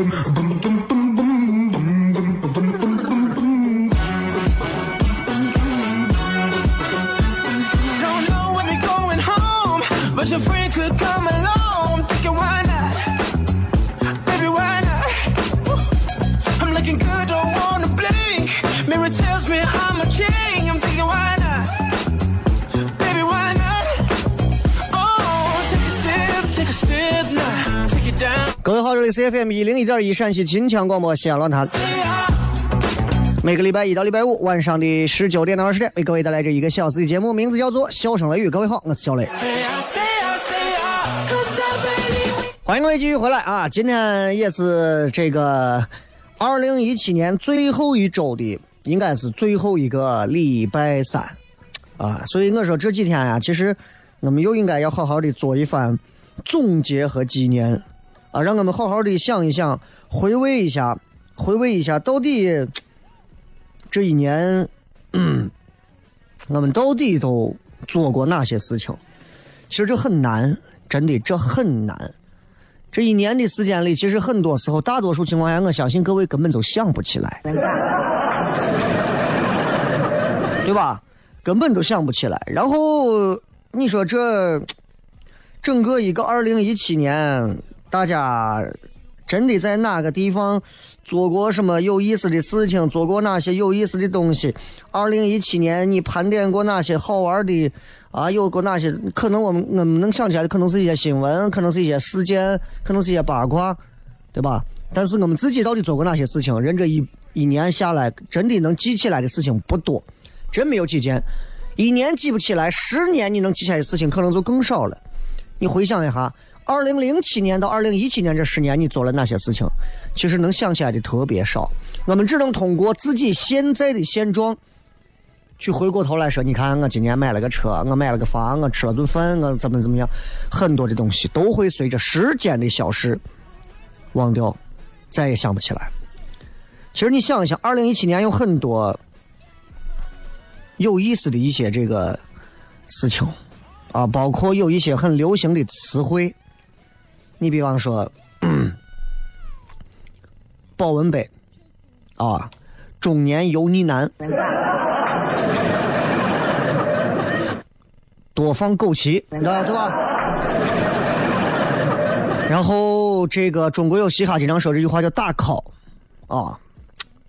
各位里是 FM 一零一点一陕西秦腔广播西安论坛。每个礼拜一到礼拜五晚上的十九点到二十点，为各位带来这一个小时的节目，名字叫做《笑声雷雨》。各位好，我是小雷。欢迎各位继续回来啊！今天也是这个二零一七年最后一周的，应该是最后一个礼拜三啊，所以我说这几天呀，其实我们又应该要好好的做一番总结和纪念。啊，让我们好好的想一想，回味一下，回味一下，到底这一年，嗯我们到底都做过哪些事情？其实这很难，真的，这很难。这一年的时间里，其实很多时候，大多数情况下，我相信各位根本就想不起来，对吧？根本都想不起来。然后你说这整个一个二零一七年。大家真的在哪个地方做过什么有意思的事情？做过哪些有意思的东西？二零一七年你盘点过哪些好玩的？啊，有过哪些？可能我们我们能想起来的，可能是一些新闻，可能是一些事件，可能是一些八卦，对吧？但是我们自己到底做过哪些事情？人这一一年下来，真的能记起来的事情不多，真没有几件。一年记不起来，十年你能记起来的事情可能就更少了。你回想一下。二零零七年到二零一七年这十年，你做了哪些事情？其实能想起来的特别少。我们只能通过自己现在的现状，去回过头来说：你看，我今年买了个车，我买了个房，我吃了顿饭，我怎么怎么样？很多的东西都会随着时间的消失忘掉，再也想不起来。其实你想一想，二零一七年有很多有意思的一些这个事情啊，包括有一些很流行的词汇。你比方说，保温杯，啊，中年油腻男，多放枸杞，对吧？然后这个中国有嘻哈经常说这句话叫大 call，啊，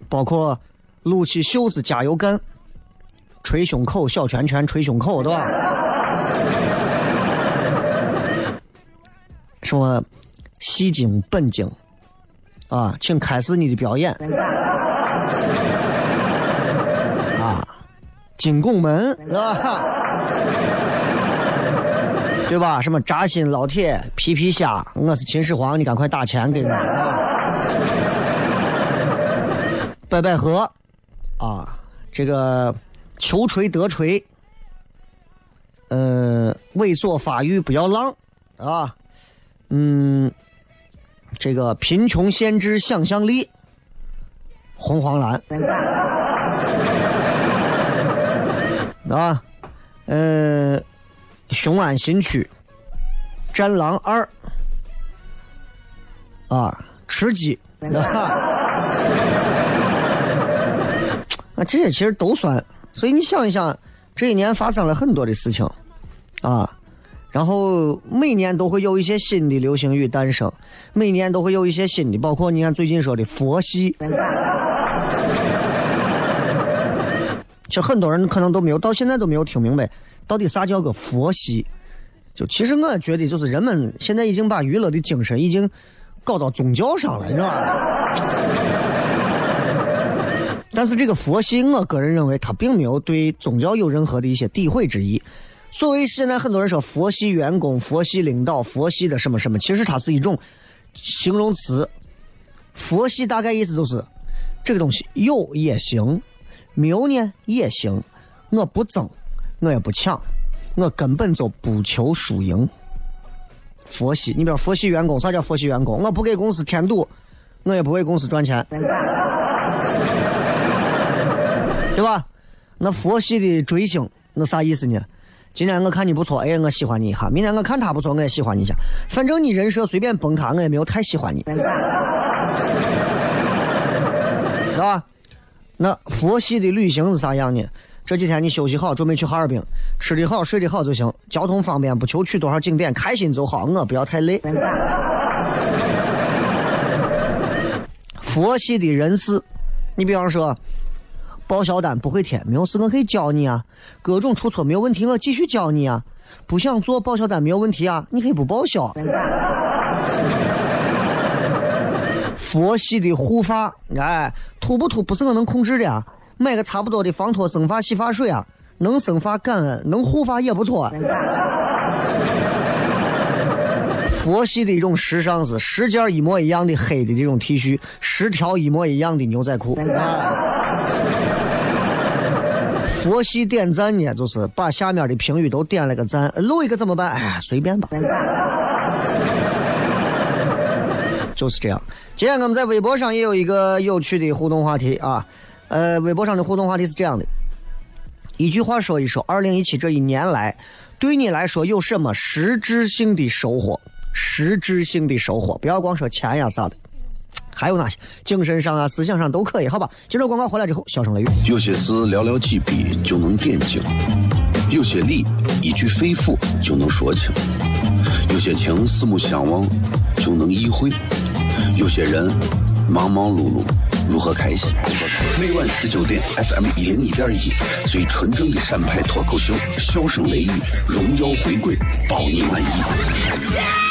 包括撸起袖子加油干，捶胸口小拳拳捶胸口，对吧？什么，戏精本精，啊，请开始你的表演。啊，金拱门，啊，对吧？什么扎心老铁、皮皮虾，我是秦始皇，你赶快打钱给我。白百合，啊，这个求锤得锤，呃，猥琐发育不要浪，啊。嗯，这个贫穷限制想象力，红黄蓝，啊，呃，雄安新区，战狼二，啊，吃鸡，啊，这些其实都算。所以你想一想，这一年发生了很多的事情，啊，然后每年都会有一些新的流行语诞生，每年都会有一些新的，包括你看最近说的佛系，其实很多人可能都没有到现在都没有听明白，到底啥叫个佛系？就其实我觉得，就是人们现在已经把娱乐的精神已经搞到宗教上了，你知道吧？但是这个佛系，我个人认为他并没有对宗教有任何的一些诋毁之意。所谓现在很多人说佛系员工、佛系领导、佛系的什么什么，其实它是一种形容词。佛系大概意思就是这个东西有也行，没有呢也行，我不争，我也不抢，我根本就不求输赢。佛系，你比如佛系员工，啥叫佛系员工？我不给公司添堵，我也不为公司赚钱。对吧？那佛系的追星，那啥意思呢？今天我看你不错，哎，我喜欢你一下；明天我看他不错，我也喜欢你一下。反正你人设随便崩塌，我也没有太喜欢你，对吧？那佛系的旅行是啥样呢？这几天你休息好，准备去哈尔滨，吃的好，睡的好就行，交通方便，不求去多少景点，开心就好，我不要太累。佛系的人士，你比方说。报销单不会填，没有事，我可以教你啊。各种出错没有问题，我继续教你啊。不想做报销单没有问题啊，你可以不报销。佛系的护发，哎，秃不秃不是我能控制的啊。买个差不多的防脱生发洗发水啊，能生发感恩，能护发也不错。佛系的一种时尚是十件一模一样的黑的这种 T 恤，十条一模一样的牛仔裤。佛系点赞呢，就是把下面的评语都点了个赞，漏一个怎么办？哎，随便吧，就是这样。今天我们在微博上也有一个有趣的互动话题啊，呃，微博上的互动话题是这样的：一句话说一说，二零一七这一年来，对你来说有什么实质性的收获？实质性的收获，不要光说钱呀啥的。还有哪些精神上啊、思想上都可以，好吧？接着广告回来之后，笑声雷雨。有些事寥寥几笔就能点睛，有些理一句肺腑就能说清，有些情四目相望就能意会，有些人忙忙碌碌如何开心？每晚十九点，FM 一零一点一，最纯正的陕派脱口秀，笑声雷雨，荣耀回归，保你满意。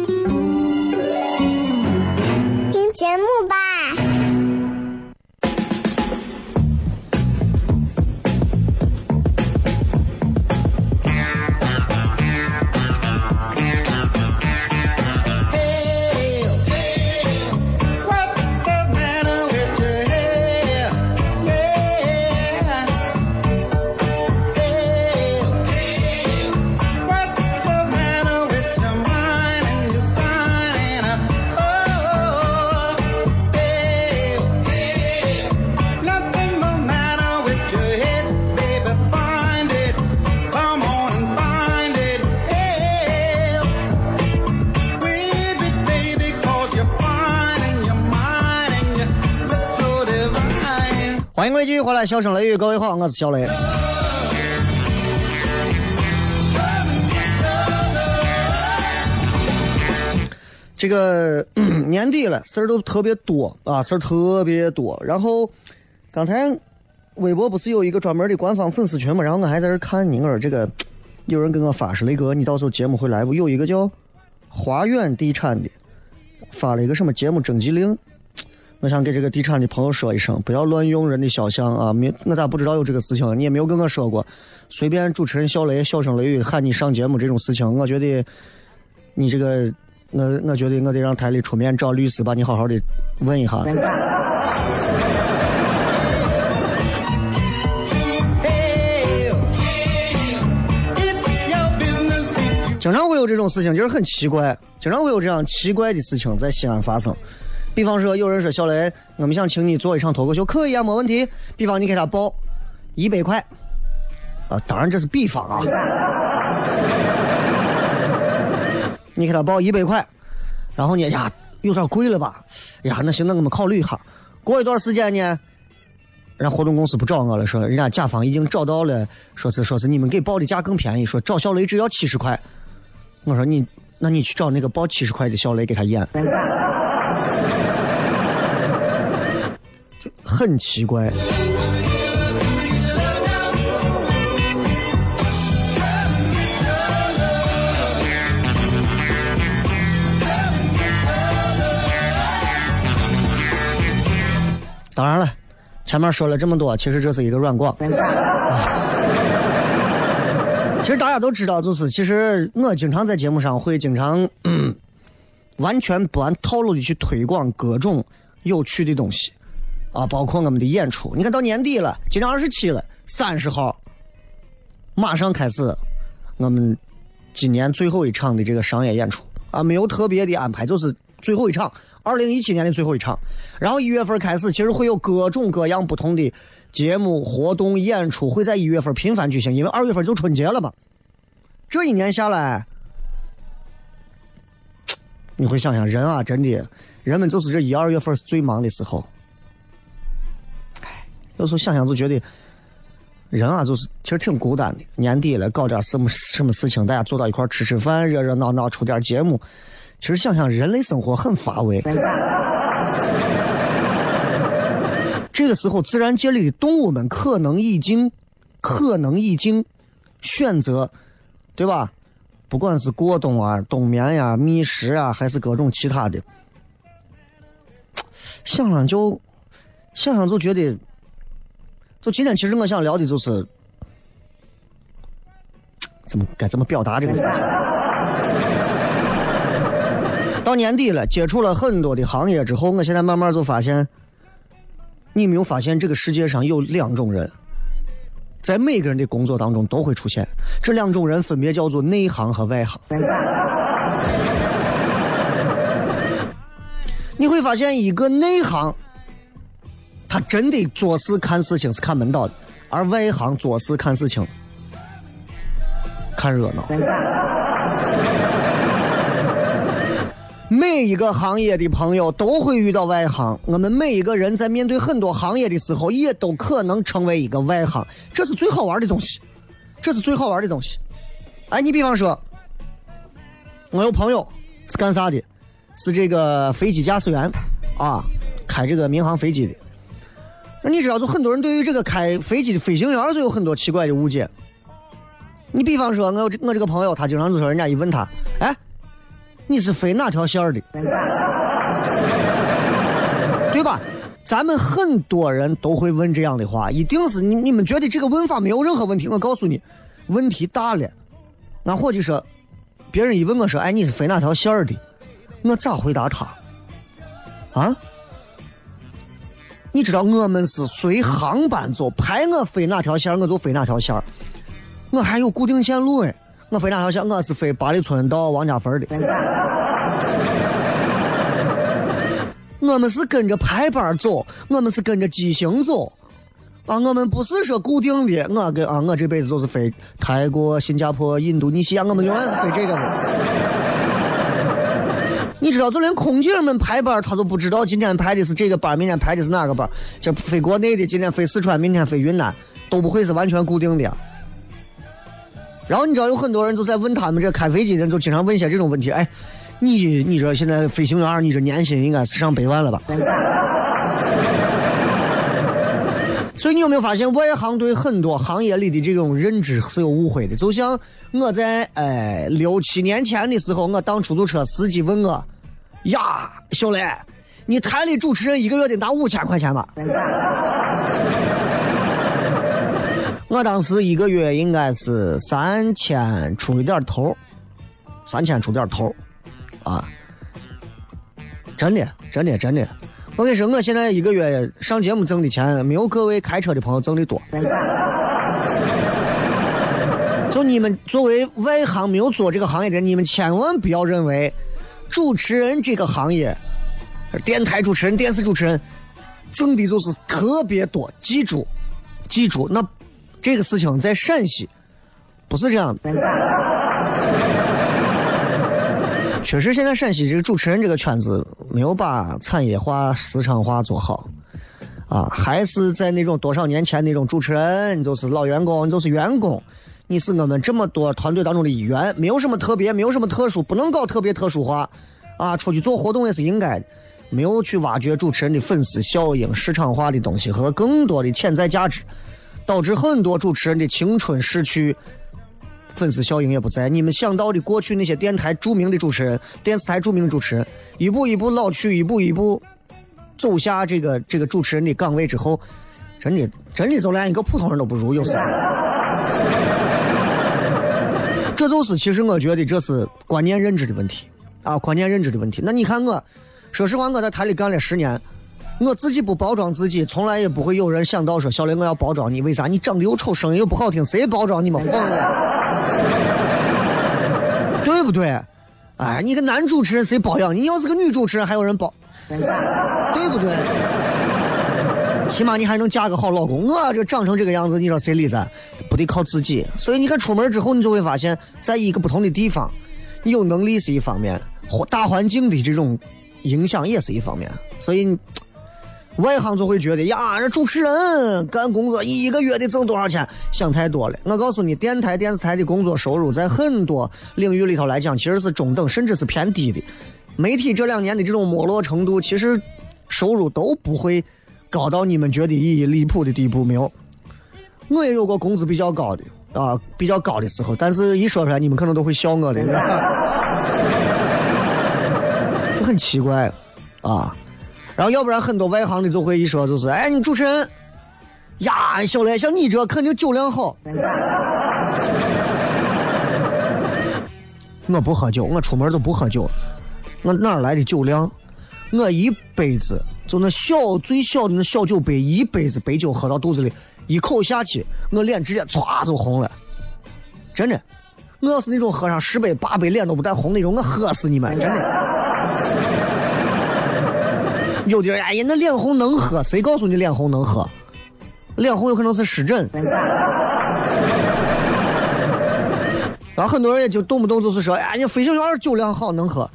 节目吧。位继续回来，笑声雷雨，各位好，我是小雷。这个年底了，事儿都特别多啊，事儿特别多。然后刚才微博不是有一个专门的官方粉丝群嘛？然后我还在这看呢，我说这个有人给我发说雷哥，你到时候节目会来不？有一个叫华远地产的发了一个什么节目征集令，我想给这个地产的朋友说一声，不要乱用人的肖像啊！没，我咋不知道有这个事情？你也没有跟我说过，随便主持人小雷、小声雷雨喊你上节目这种事情，我觉得你这个。我我觉得我得让台里出面找律师，把你好好的问一下。经常会有这种事情，就是很奇怪，经常会有这样奇怪的事情在西安发生。比方说，有人说小雷，我们想请你做一场脱口秀，可以啊，没问题。比方你给他报一百块，啊，当然这是比方啊。你给他报一百块，然后呢呀，有点贵了吧？哎呀，那行，那我们考虑一下。过一段时间呢，人家活动公司不找我了，说人家甲方已经找到了，说是说是你们给报的价更便宜，说找小雷只要七十块。我说你，那你去找那个报七十块的小雷给他演，很奇怪。当然了，前面说了这么多，其实这是一个软广。其实大家都知道，就是其实我经常在节目上会经常完全不按套路的去推广各种有趣的东西啊，包括我们的演出。你看到年底了，今天二十七了，三十号马上开始我们今年最后一场的这个商业演出啊，没有特别的安排，就是最后一场。二零一七年的最后一场，然后一月份开始，其实会有各种各样不同的节目、活动、演出会在一月份频繁举行，因为二月份就春节了嘛。这一年下来，你会想想，人啊，真的，人们就是这一二月份是最忙的时候。有时候想想就觉得，人啊，就是其实挺孤单的。年底了，搞点什么什么事情，大家坐到一块吃吃饭，热热闹闹，出点节目。其实想想，人类生活很乏味。这个时候，自然界里的动物们可能已经，可能已经选择，对吧？不管是过冬啊、冬眠呀、觅食啊，还是各种其他的，想想就，想想就觉得，就今天其实我想聊的就是，怎么该怎么表达这个事情。到年底了，接触了很多的行业之后，我现在慢慢就发现，你没有发现这个世界上有两种人，在每个人的工作当中都会出现。这两种人分别叫做内行和外行。你会发现，一个内行，他真的做事看事情是看门道的；而外行做事看事情看热闹。每一个行业的朋友都会遇到外行，我们每一个人在面对很多行业的时候，也都可能成为一个外行，这是最好玩的东西，这是最好玩的东西。哎，你比方说，我有朋友是干啥的？是这个飞机驾驶员啊，开这个民航飞机的。那你知道，就很多人对于这个开飞机的飞行员就有很多奇怪的误解。你比方说，我我这个朋友，他经常就说，人家一问他，哎。你是飞哪条线的？对吧？咱们很多人都会问这样的话，一定是你你们觉得这个问法没有任何问题。我告诉你，问题大了。那伙计说，别人一问我说：“哎，你是飞哪条线的？”我咋回答他？啊？你知道我们是随航班走，排我飞哪条线我就飞哪条线我还有固定线路哎。我飞哪条线？我是飞八里村到王家坟的。我们是跟着排班走，我们是跟着机型走。啊，我们不是说固定的。我跟啊，我这辈子就是飞泰国、新加坡、印度尼西亚，我们永远是飞这个的。你知道，就连空姐们排班，他都不知道今天排的是这个班，明天排的是哪个班。这飞国内的，今天飞四川，明天飞云南，都不会是完全固定的。然后你知道有很多人就在问他们这开飞机的人，就经常问一些这种问题。哎，你你这现在飞行员，你这年薪应该是上百万了吧？所以你有没有发现，外行对很多行业里的这种认知是有误会的？就像我在哎六七年前的时候，我当出租车司机问我：“呀，小雷，你台里主持人一个月得拿五千块钱吧？”我当时一个月应该是三千出一点头，三千出点头，啊，真的，真的，真的。我跟你说，我现在一个月上节目挣的钱，没有各位开车的朋友挣的多。就你们作为外行，没有做这个行业的，你们千万不要认为主持人这个行业，电台主持人、电视主持人挣的就是特别多。记住，记住，那这个事情在陕西不是这样的。确实，现在陕西这个主持人这个圈子没有把产业化、市场化做好，啊，还是在那种多少年前那种主持人，你就是老员工，你就是员工，你是我们这么多团队当中的一员，没有什么特别，没有什么特殊，不能搞特别特殊化，啊，出去做活动也是应该的，没有去挖掘主持人的粉丝效应、市场化的东西和更多的潜在价值，导致很多主持人的青春逝去。粉丝效应也不在，你们想到的过去那些电台著名的主持人、电视台著名的主持人，一步一步老去，一步一步走下这个这个主持人的岗位之后，真的真的就连一个普通人都不如，有时候。这就是其实我觉得这是观念认知的问题啊，观念认知的问题。那你看我，说实话，我在台里干了十年。我自己不包装自己，从来也不会有人想到说小雷我要包装你，为啥？你长得又丑，声音又不好听，谁包装你们疯了？对不对？哎，你个男主持人谁包养你？要是个女主持人，还有人包，对不对？起码你还能嫁个好老公。我这长成这个样子，你说谁理咱？不得靠自己。所以你看出门之后，你就会发现，在一个不同的地方，你有能力是一方面，大环境的这种影响也是一方面。所以。外行就会觉得呀，这主持人干工作一个月得挣多少钱？想太多了。我告诉你，电台、电视台的工作收入在很多领域里头来讲，其实是中等，甚至是偏低的。媒体这两年的这种没落程度，其实收入都不会高到你们觉得离离谱的地步。没有，我也有过工资比较高的啊，比较高的时候，但是一说出来，你们可能都会笑我的，就很奇怪啊。然后要不然很多外行的就会一说就是，哎，你主持人呀，小雷，像你这肯定酒量好。我不喝酒，我出门都不喝酒，我哪来的酒量？我一辈子就那小最小的那小酒杯，一杯子白酒喝到肚子里，一口下去，我脸直接唰就红了。真的，我要是那种喝上十杯八杯脸都不带红那种，我喝死你们，真的。有的人哎呀，那脸红能喝？谁告诉你脸红能喝？脸红有可能是湿疹。然后很多人也就动不动就是说，哎，你飞行员酒量好能喝，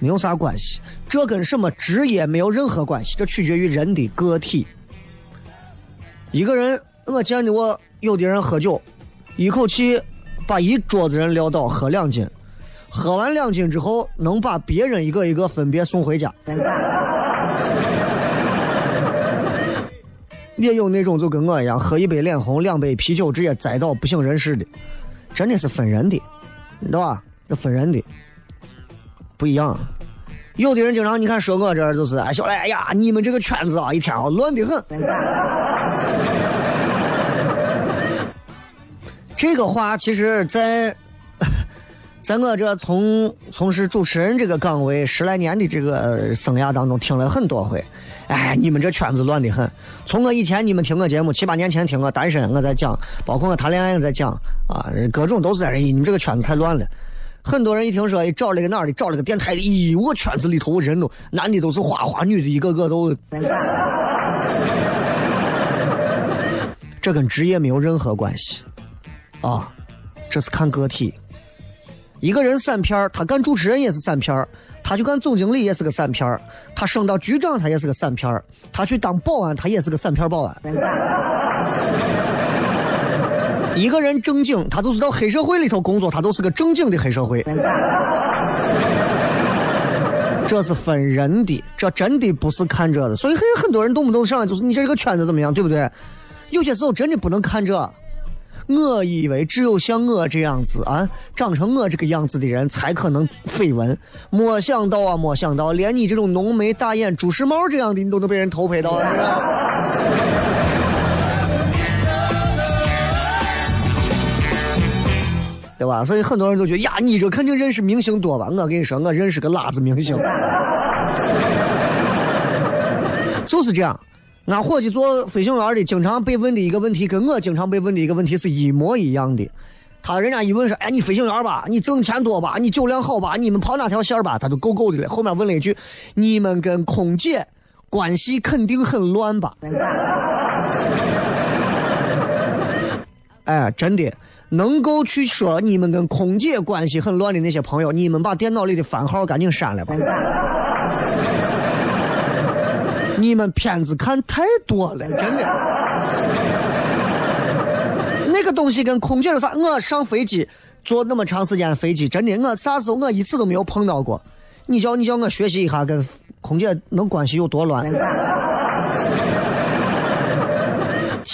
没有啥关系。这跟什么职业没有任何关系，这取决于人的个体。一个人，我见的我有的人喝酒，一口气把一桌子人撂倒，喝两斤，喝完两斤之后，能把别人一个一个分别送回家。也有那种就跟我一样，喝一杯脸红，两杯啤酒直接栽倒不省人事的，真的是分人的，你知道吧？这分人的不一样。有的人经常你看说我这就是，哎，小来，哎呀，你们这个圈子啊，一天啊乱的很。这个话其实，在。在我这从从事主持人这个岗位十来年的这个生涯当中，听了很多回。哎，你们这圈子乱的很。从我以前你们听我节目，七八年前听我单身我在讲，包括我谈恋爱我在讲啊，各种都是在你们这个圈子太乱了。很多人一听说找了个哪儿的，找了个电台的，咦，我圈子里头人都男的都是花花，女的一个个都。这跟职业没有任何关系啊，这是看个体。一个人散片他干主持人也是散片他去干总经理也是个散片他升到局长他也是个散片他去当保安他也是个散片保安。一个人正经，他就是到黑社会里头工作，他都是个正经的黑社会。这是分人的，这真的不是看这的。所以很很多人动不动上来就是你这个圈子怎么样，对不对？有些时候真的不能看这。我以为只有像我这样子啊，长成我这个样子的人才可能绯闻。没想到啊，没想到，连你这种浓眉大眼、朱时茂这样的，你都能被人偷拍到，是吧？对吧？所以很多人都觉得呀，你这肯定认识明星多吧？我跟你说，我认识个辣子明星，就是这样。俺伙计做飞行员的，经常被问的一个问题，跟我经常被问的一个问题是一模一样的。他人家一问说：“哎，你飞行员吧？你挣钱多吧？你酒量好吧？你们跑哪条线吧？”他就够够的了。后面问了一句：“你们跟空姐关系肯定很乱吧？” 哎，真的。能够去说你们跟空姐关系很乱的那些朋友，你们把电脑里的番号赶紧删了吧。你们片子看太多了，真的。那个东西跟空姐有啥？我上飞机坐那么长时间飞机，真的我啥时候我一次都没有碰到过。你叫你叫我学习一下跟空姐能关系有多乱？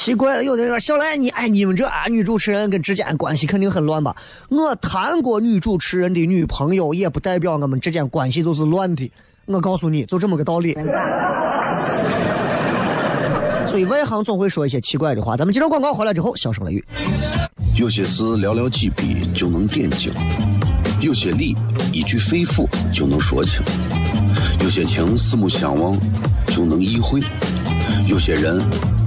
奇怪了，有的人说小赖你哎，你们这啊女主持人跟之间关系肯定很乱吧？我谈过女主持人的女朋友，也不代表我们之间关系就是乱的。我告诉你就这么个道理。所以外行总会说一些奇怪的话。咱们接着广告回来之后，小声雷雨。有些事寥寥几笔就能点睛，有些理一句肺腑就能说清，有些情四目相望就能意会，有些人。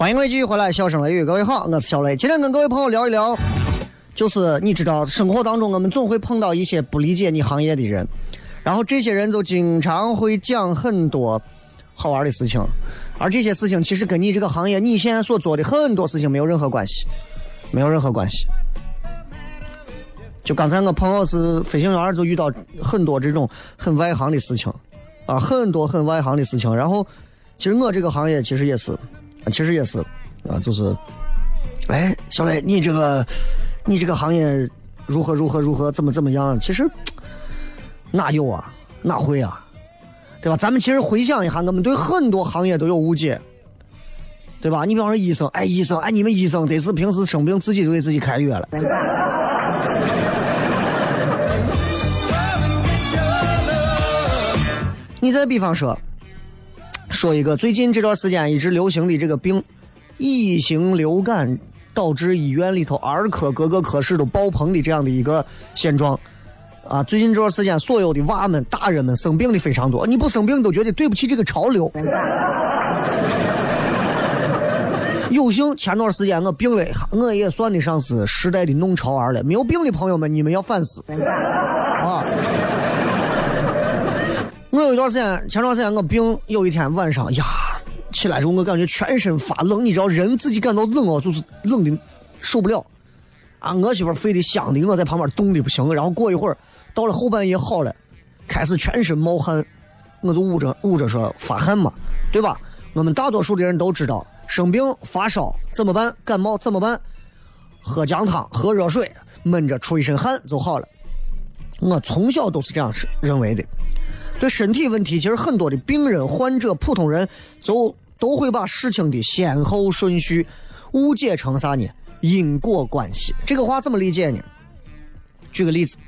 欢迎各位继续回来，笑声雷雨，各位好，我是小雷。今天跟各位朋友聊一聊，就是你知道，生活当中我们总会碰到一些不理解你行业的人，然后这些人就经常会讲很多好玩的事情，而这些事情其实跟你这个行业你现在所做的很多事情没有任何关系，没有任何关系。就刚才我朋友是飞行员，就遇到很多这种很外行的事情，啊，很多很外行的事情。然后，其实我这个行业其实也是。其实也是，啊，就是，哎，小雷，你这个，你这个行业如何如何如何，怎么怎么样？其实哪有啊，哪会啊，对吧？咱们其实回想一下，我们对很多行业都有误解，对吧？你比方说医生，哎，医生，哎，你们医生得是平时生病自己就给自己开药了。你再比方说。说一个最近这段时间一直流行的这个病，乙型流感导致医院里头儿科各个科室都爆棚的这样的一个现状，啊，最近这段时间，所有的娃们、大人们生病的非常多，你不生病都觉得对不起这个潮流。有幸前段时间我病了一下，我也算得上是时代的弄潮儿了。没有病的朋友们，你们要反思啊！我有一段时间，前段时间我病，有一天晚上呀，起来时候我感觉全身发冷，你知道人自己感到冷哦，就是冷的受不了啊！我媳妇非得香的，我在旁边冻的不行。然后过一会儿，到了后半夜好了，开始全身冒汗，我就捂着捂着说发汗嘛，对吧？我们大多数的人都知道。生病发烧怎么办？感冒怎么办？喝姜汤，喝热水，闷着出一身汗就好了。我从小都是这样认为的。对身体问题，其实很多的病人、患者、普通人，就都会把事情的先后顺序误解成啥呢？因果关系。这个话怎么理解呢？举个例子，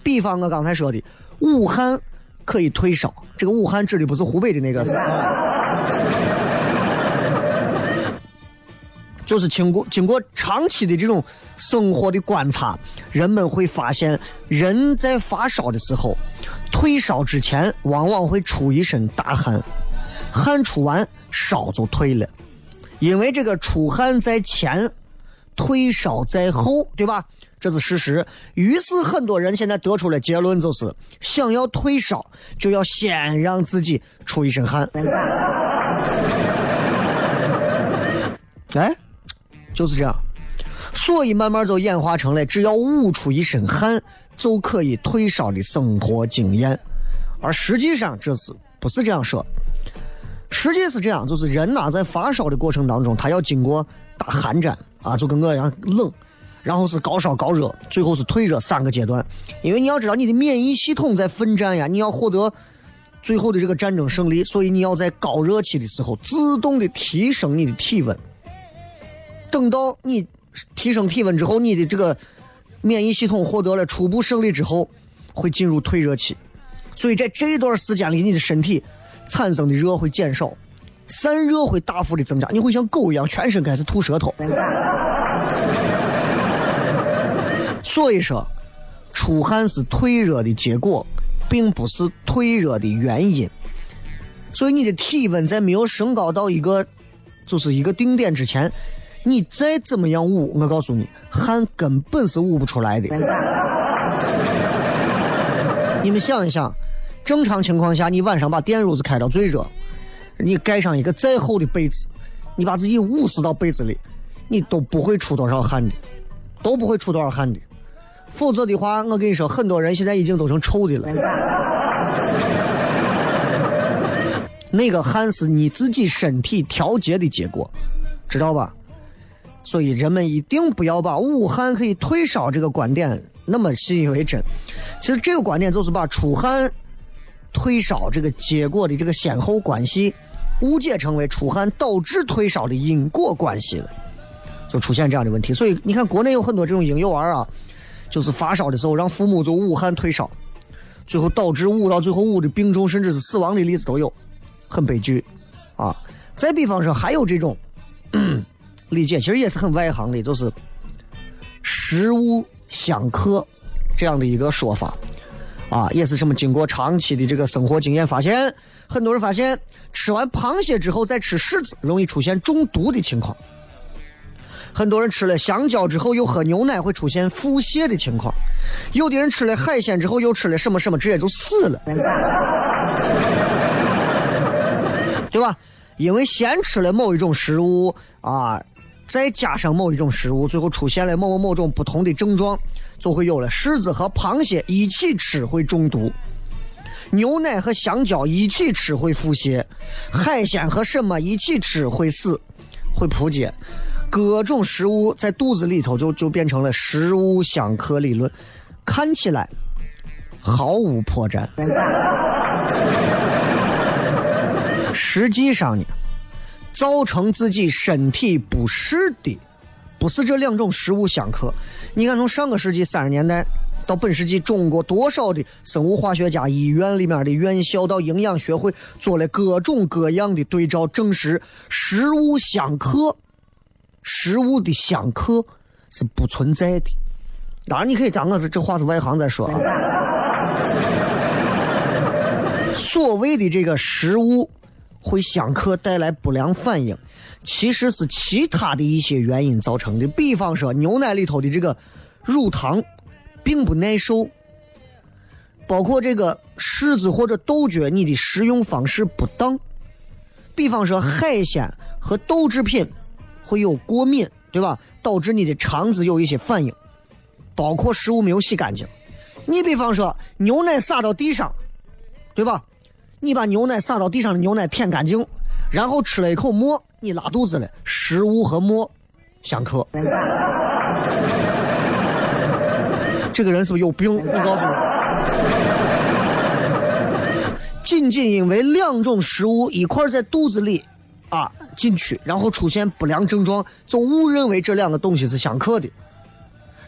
比方我刚才说的，武汉可以退烧。这个武汉指的不是湖北的那个。就是经过经过长期的这种生活的观察，人们会发现，人在发烧的时候，退烧之前往往会出一身大汗，汗出完烧就退了，因为这个出汗在前，退烧在后，对吧？这是事实。于是很多人现在得出了结论，就是想要退烧，就要先让自己出一身汗。哎。就是这样，所以慢慢就演化成了只要捂出一身汗就可以退烧的生活经验，而实际上这是不是这样说？实际是这样，就是人呐在发烧的过程当中，他要经过打寒战啊，就跟我一样冷，然后是高烧高热，最后是退热三个阶段。因为你要知道你的免疫系统在奋战呀，你要获得最后的这个战争胜利，所以你要在高热期的时候自动的提升你的体温。等到你提升体温之后，你的这个免疫系统获得了初步胜利之后，会进入退热期。所以在这段时间里，你的身体产生的热会减少，散热会大幅的增加，你会像狗一样全身开始吐舌头。所以说，出汗是退热的结果，并不是退热的原因。所以你的体温在没有升高到一个就是一个定点之前。你再怎么样捂，我告诉你，汗根本是捂不出来的。你们想一想，正常情况下，你晚上把电褥子开到最热，你盖上一个再厚的被子，你把自己捂死到被子里，你都不会出多少汗的，都不会出多少汗的。否则的话，我跟你说，很多人现在已经都成臭的了。那个汗是你自己身体调节的结果，知道吧？所以人们一定不要把武汉可以退烧这个观点那么信以为真。其实这个观点就是把出汗退烧这个结果的这个先后关系误解成为出汗导致退烧的因果关系了，就出现这样的问题。所以你看，国内有很多这种婴幼儿啊，就是发烧的时候让父母就捂汗退烧，最后导致捂到最后捂的病重甚至是死亡的例子都有，很悲剧啊。再比方说，还有这种。理解其实也是很外行的，就是食物相克这样的一个说法啊，也是什么经过长期的这个生活经验发现，很多人发现吃完螃蟹之后再吃柿子容易出现中毒的情况，很多人吃了香蕉之后又喝牛奶会出现腹泻的情况，有的人吃了海鲜之后又吃了什么什么直接就死了，对吧？因为先吃了某一种食物啊。再加上某一种食物，最后出现了某某某种不同的症状，就会有了柿子和螃蟹一起吃会中毒，牛奶和香蕉一起吃会腹泻，海鲜和什么一起吃会死，会扑街，各种食物在肚子里头就就变成了食物相克理论，看起来毫无破绽，实际上呢？造成自己身体不适的，不是这两种食物相克。你看，从上个世纪三十年代到本世纪，中国多少的生物化学家、医院里面的院校到营养学会做了各种各样的对照，证实食物相克，食物的相克是不存在的。当然，你可以讲我是这话是外行在说啊。所谓的这个食物会相克带来不良反应，其实是其他的一些原因造成的。比方说，牛奶里头的这个乳糖并不耐受，包括这个柿子或者豆角，你的食用方式不当。比方说，海鲜和豆制品会有过敏，对吧？导致你的肠子有一些反应，包括食物没有洗干净。你比方说，牛奶洒到地上，对吧？你把牛奶洒到地上的牛奶舔干净，然后吃了一口馍，你拉肚子了。食物和馍相克，这个人是不是有病？你告诉我。仅仅因为两种食物一块在肚子里啊进去，然后出现不良症状，就误认为这两个东西是相克的，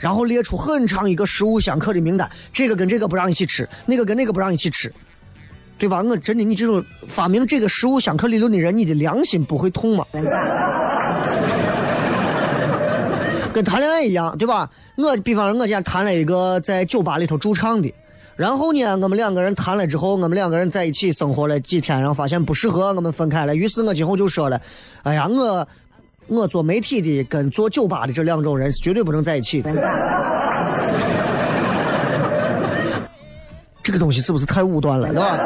然后列出很长一个食物相克的名单，这个跟这个不让一起吃，那个跟那个不让一起吃，对吧？我真的，你这种发明这个食物相克理论的人，你的良心不会痛吗？跟谈恋爱一样，对吧？我比方说，我今天谈了一个在酒吧里头驻唱的。然后呢，我们两个人谈了之后，我们两个人在一起生活了几天，然后发现不适合，我们分开了。于是我今后就说了：“哎呀，我我做媒体的跟做酒吧的这两种人是绝对不能在一起的。”这个东西是不是太武断了，对吧？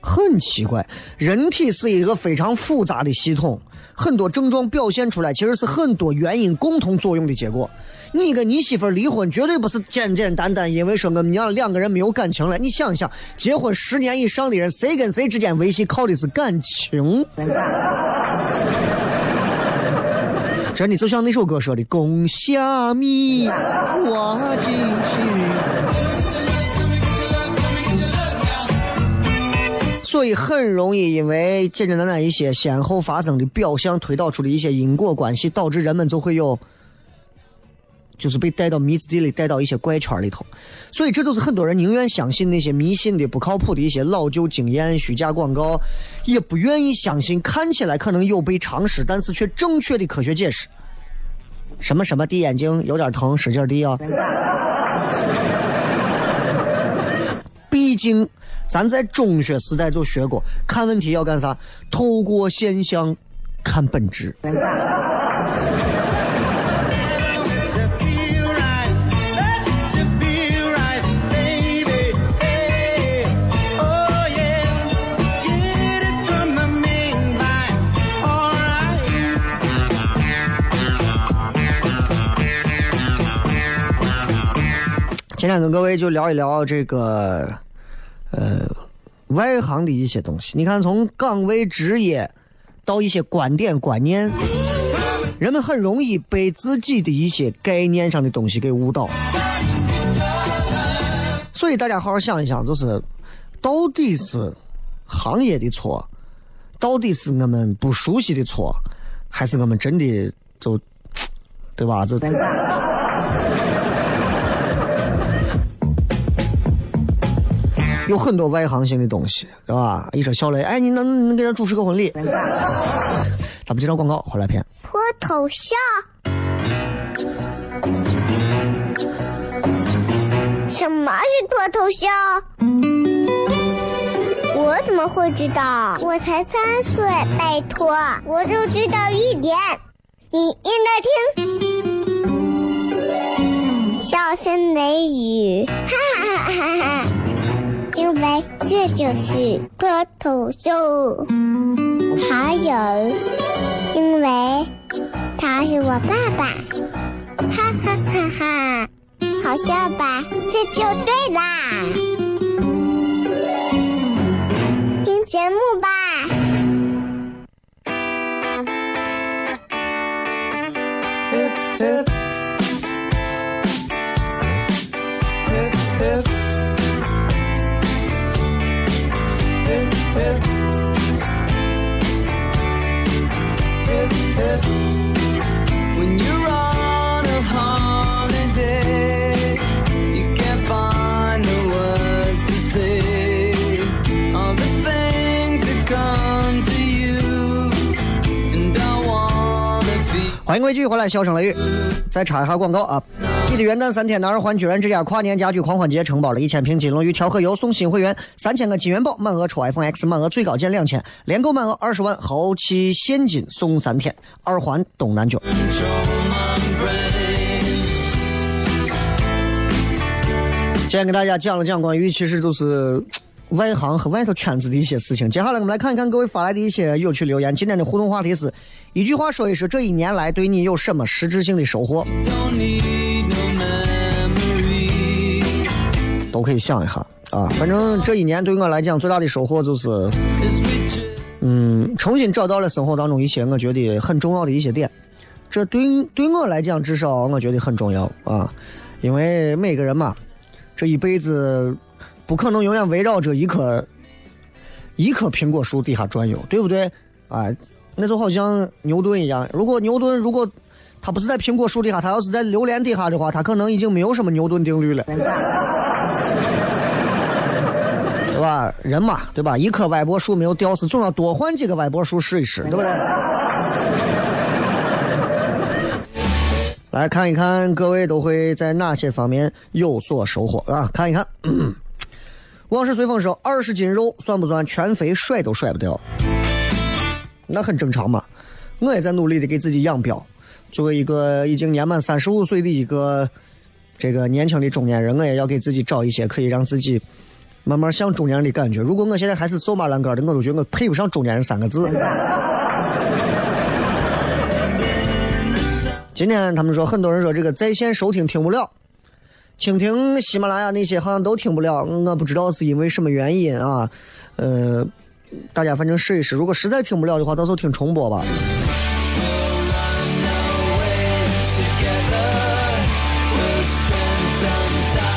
很奇怪，人体是一个非常复杂的系统，很多症状表现出来其实是很多原因共同作用的结果。你跟你媳妇离婚，绝对不是简简单单因为说我们俩两个人没有感情了。你想想，结婚十年以上的人，谁跟谁之间维系靠的是感情？真的就像那首歌说的：“共虾米我进去。”所以很容易因为简简单单一些先后发生的表象推导出的一些因果关系，导致人们就会有。就是被带到迷子地里，带到一些怪圈里头，所以这都是很多人宁愿相信那些迷信的、不靠谱的一些老旧经验、虚假广告，也不愿意相信看起来可能有悖常识，但是却正确的科学解释。什么什么滴眼睛有点疼，使劲地啊！毕竟咱在中学时代就学过，看问题要干啥？透过现象看本质。今天跟各位就聊一聊这个，呃，外行的一些东西。你看，从岗位职业到一些观点观念，人们很容易被自己的一些概念上的东西给误导。所以大家好好想一想，就是到底是行业的错，到底是我们不熟悉的错，还是我们真的就，对吧？就。有很多外行性的东西，对吧？一说小雷，哎，你能能给他主持个婚礼？咱们接张广告，回来片。脱头像？什么是脱头像？我怎么会知道？我才三岁，拜托，我就知道一点。你应该听，笑声雷雨，哈哈哈哈哈。因为这就是脱头秀，还有，因为他是我爸爸，哈哈哈哈，好笑吧？这就对啦，听节目吧。欢迎各位继续回来，笑声雷雨。再插一下广告啊！你的元旦三天，南二环居然之家跨年家居狂欢节承包了一千瓶金龙鱼调和油送新会员三千个金元宝，满额抽 iPhone X，满额最高减两千，连购满额二十万，豪气现金送三天。二环东南角。今天给大家讲了讲关于其实就是外行和外头圈子的一些事情。接下来我们来看一看各位发来的一些有趣留言。今天的互动话题是一句话说一说这一年来对你有什么实质性的收获，都可以想一下啊。反正这一年对我来讲最大的收获就是，嗯，重新找到了生活当中一些我觉得很重要的一些点。这对对我来讲至少我觉得很重要啊，因为每个人嘛。这一辈子不可能永远围绕着一棵一棵苹果树底下转悠，对不对？啊，那就好像牛顿一样。如果牛顿如果他不是在苹果树底下，他要是在榴莲底下的话，他可能已经没有什么牛顿定律了，对吧？人嘛，对吧？一棵歪脖树没有吊死，总要多换几个歪脖树试一试，对不对？来看一看，各位都会在哪些方面有所收获啊？看一看，往事随风说：“二十斤肉算不算全肥，甩都甩不掉？那很正常嘛。我也在努力的给自己养膘。作为一个已经年满三十五岁的一个这个年轻的中年人，我也要给自己找一些可以让自己慢慢像中年人的感觉。如果我现在还是瘦马烂杆的，我都觉得我配不上中年人三个字。”今天他们说，很多人说这个在线收听听不了，蜻蜓、喜马拉雅那些好像都听不了，我不知道是因为什么原因啊。呃，大家反正试一试，如果实在听不了的话，到时候听重播吧。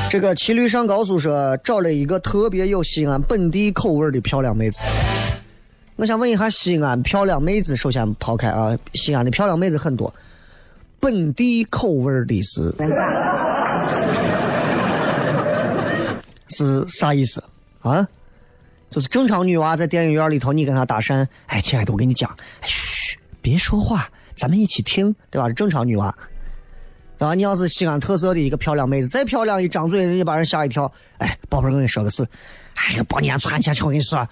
这个骑驴上高速说找了一个特别有西安本地口味的漂亮妹子。我想问一下，西安漂亮妹子，首先抛开啊，西安的漂亮妹子很多。本地口味的是是啥意思啊？就是正常女娃在电影院里头，你跟她搭讪，哎，亲爱的，我跟你讲，嘘，别说话，咱们一起听，对吧？正常女娃，对吧？你要是西安特色的一个漂亮妹子，再漂亮，一张嘴人家把人吓一跳。哎，宝贝儿，我跟你说个事，哎呀，过年攒钱去，我跟你说。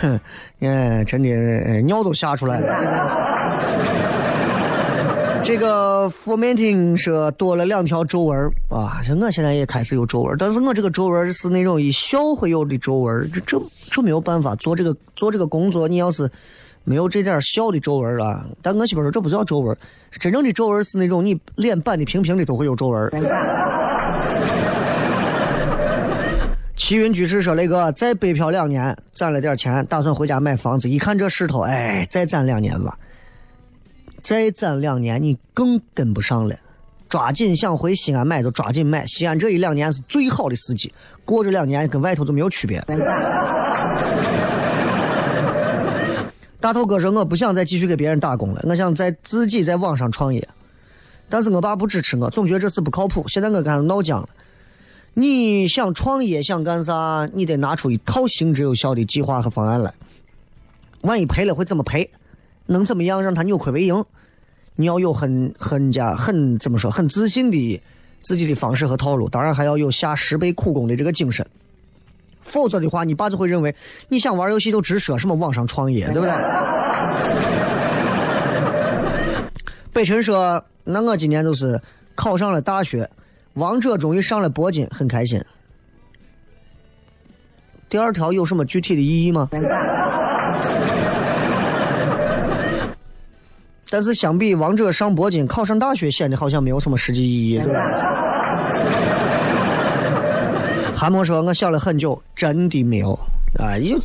哼，哎，真的尿都吓出来了。这个 fermenting 说多了两条皱纹啊，像我现在也开始有皱纹，但是我这个皱纹是那种一笑会有的皱纹，这这这没有办法做这个做这个工作。你要是没有这点笑的皱纹啊，但我媳妇说这不叫皱纹，真正的皱纹是那种你脸板的平平的都会有皱纹。齐云居士说：“雷哥，再北漂两年，攒了点钱，打算回家买房子。一看这势头，哎，再攒两年吧。再攒两年，你更跟不上了。抓紧想回西安买，就抓紧买。西安这一两年是最好的时机，过这两年跟外头就没有区别。”大头哥说：“我不想再继续给别人打工了，我想在自己在网上创业。但是我爸不支持我，总觉得这事不靠谱。现在我跟他闹僵了。”你想创业想干啥？你得拿出一套行之有效的计划和方案来。万一赔了会怎么赔？能怎么样让他扭亏为盈？你要有很很加很怎么说很自信的自己的方式和套路。当然还要有下十倍苦功的这个精神。否则的话，你爸就会认为你想玩游戏就直说什么网上创业，对不对？北辰说：“那我今年就是考上了大学。”王者终于上了铂金，很开心。第二条有什么具体的意义吗？但是相比王者上铂金，考上大学显得好像没有什么实际意义，对吧？韩墨说：“我想了很久，真的没有啊，又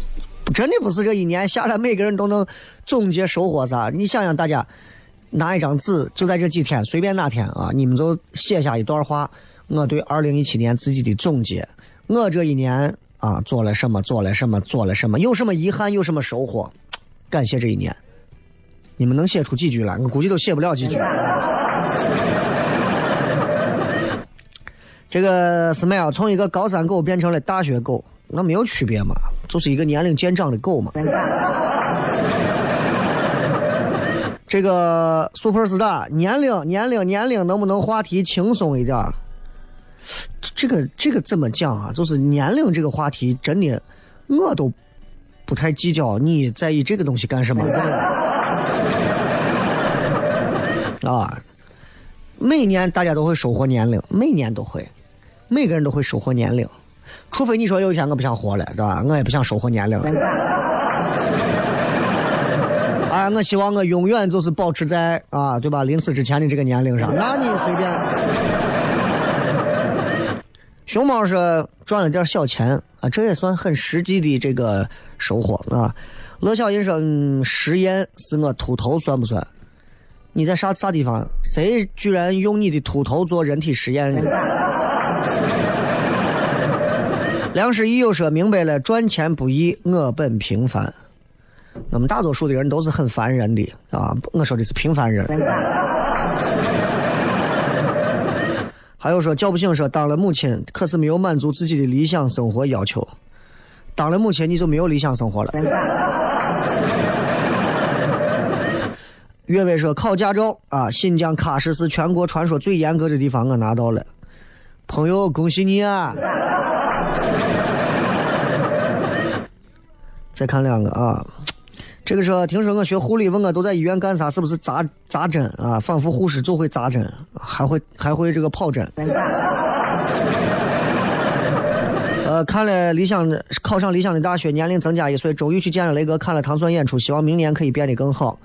真的不是这一年下来每个人都能总结收获啥？你想想，大家。”拿一张纸，就在这几天，随便哪天啊，你们就写下一段话。我对二零一七年自己的总结，我这一年啊做了什么，做了什么，做了什么，有什么遗憾，有什么收获？感谢这一年。你们能写出几句来？我估计都写不了几句。这个 smile 从一个高三狗变成了大学狗，那没有区别嘛？就是一个年龄渐长的狗嘛。这个 super star 年龄年龄年龄能不能话题轻松一点？这个这个怎么讲啊？就是年龄这个话题，真的我都不太计较。你在意这个东西干什么？啊，每年大家都会收获年龄，每年都会，每个人都会收获年龄，除非你说有一天我不想活了，对吧？我也不想收获年龄了。哎，我希望我永远就是保持在啊，对吧？临死之前的这个年龄上，那你随便。熊猫说赚了点小钱啊，这也算很实际的这个收获啊。乐小银说：“，实验是我秃头算不算？你在啥啥地方？谁居然用你的秃头做人体实验？” 梁师义又说明白了：赚钱不易，我本平凡。我们大多数的人都是很烦人的啊，我说的是平凡人。还有说叫不醒，说当了母亲，可是没有满足自己的理想生活要求。当了母亲，你就没有理想生活了。岳伟说考驾照啊，新疆喀什是全国传说最严格的地方，我拿到了。朋友，恭喜你啊！再看两个啊。这个说，听说我学护理，问我都在医院干啥？是不是扎扎针啊？仿佛护士就会扎针，还会还会这个跑针。呃，看了理想的考上理想的大学，年龄增加一岁，终于去见了雷哥，看了糖蒜演出，希望明年可以变得更好。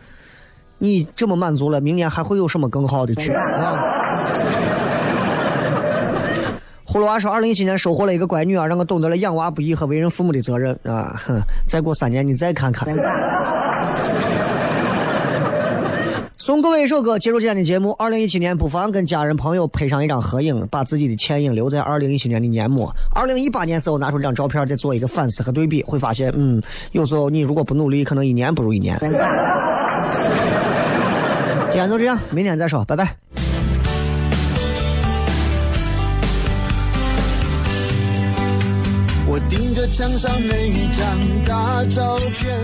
你这么满足了，明年还会有什么更好的剧啊？葫芦娃说：“二零一七年收获了一个乖女儿，让我懂得了养娃不易和为人父母的责任啊！哼，再过三年你再看看。” 送各位一首歌，结束今天的节目。二零一七年不妨跟家人朋友拍上一张合影，把自己的倩影留在二零一七年的年末。二零一八年时候拿出这张照片，再做一个反思和对比，会发现，嗯，有时候你如果不努力，可能一年不如一年。今天就这样，明天再说，拜拜。我盯着墙上那一张大照片。